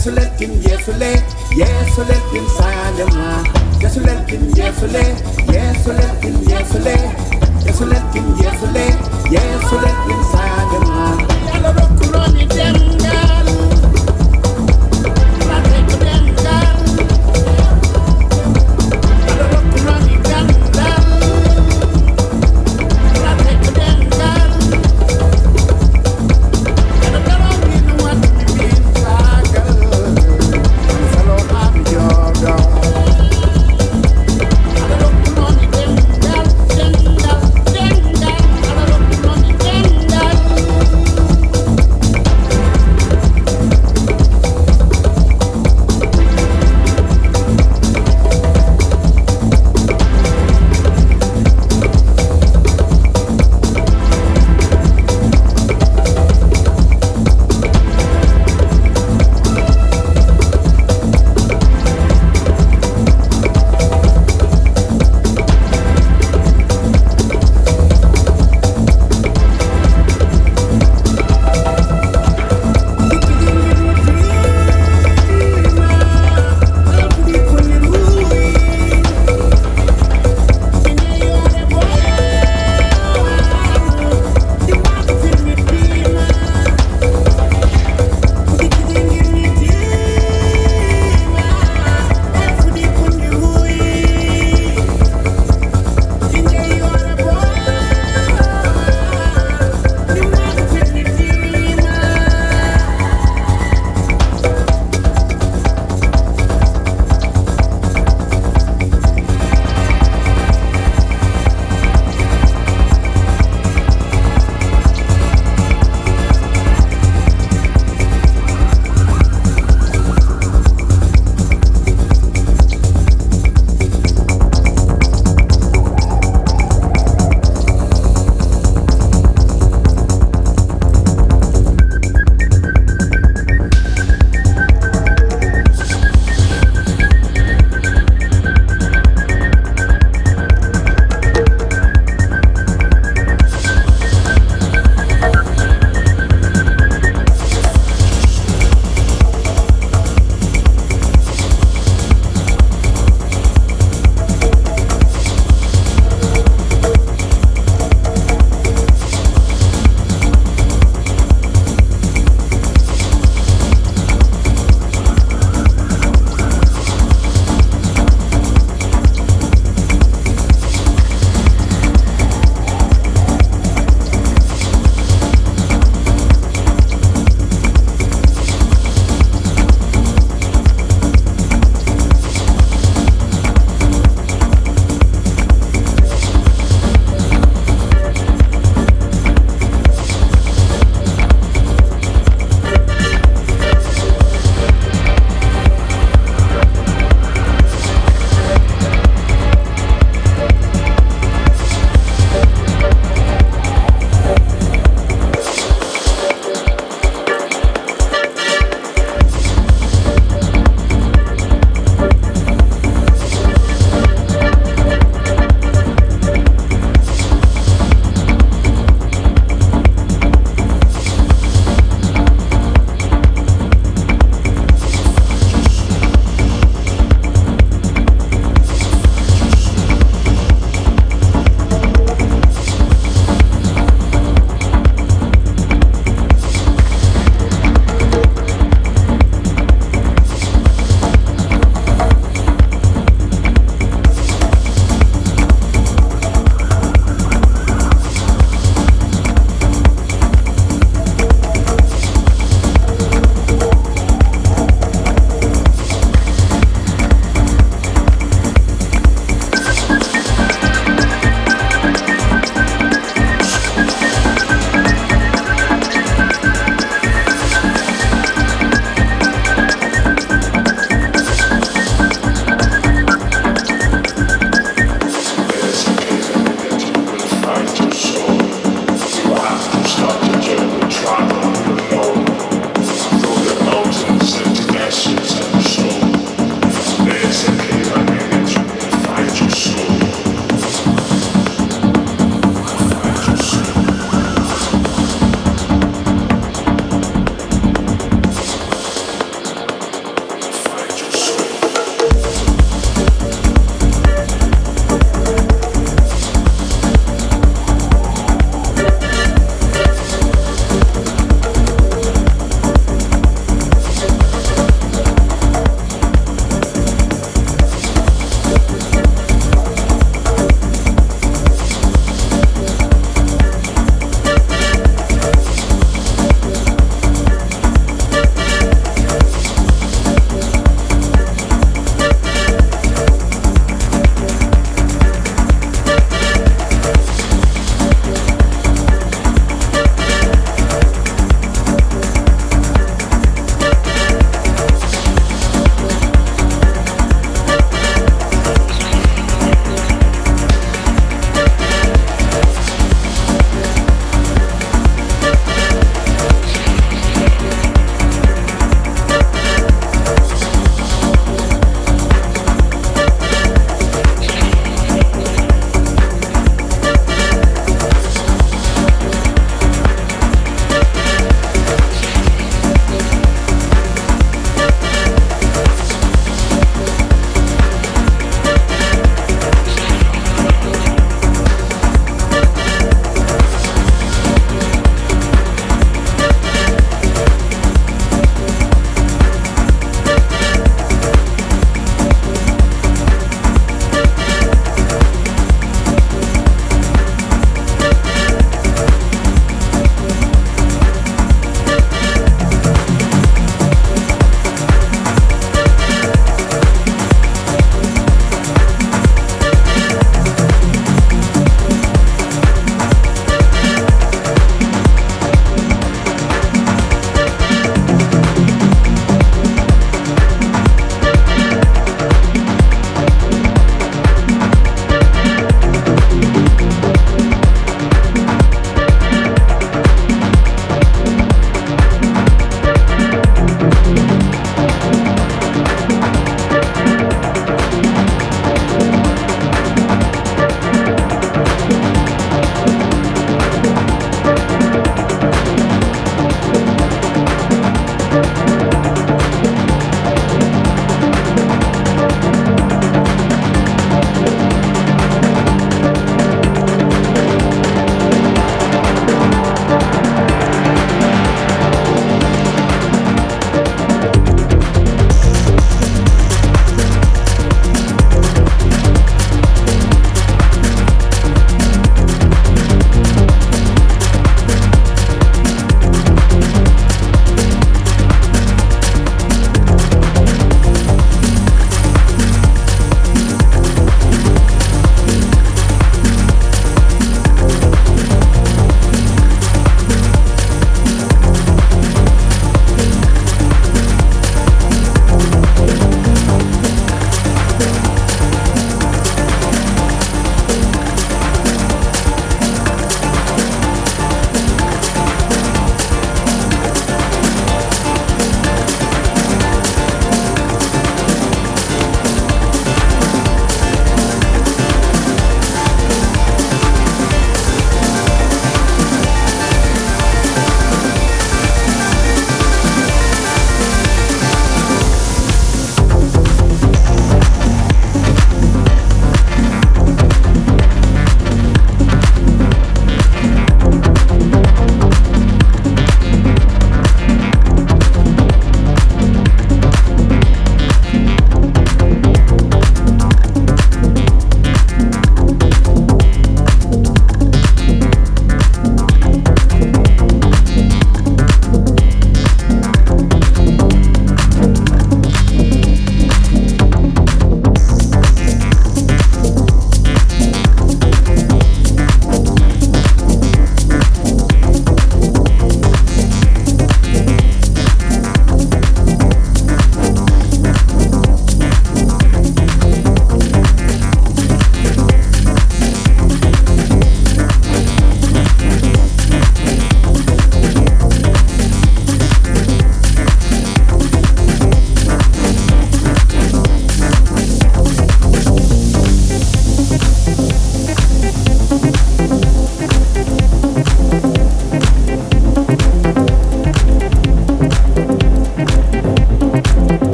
yesuleltin yesule yesuleltin sayalima let yesule yesuleltin let, yesuleltin yesule yesuleltin sayalima yàlla rock ni dengal rate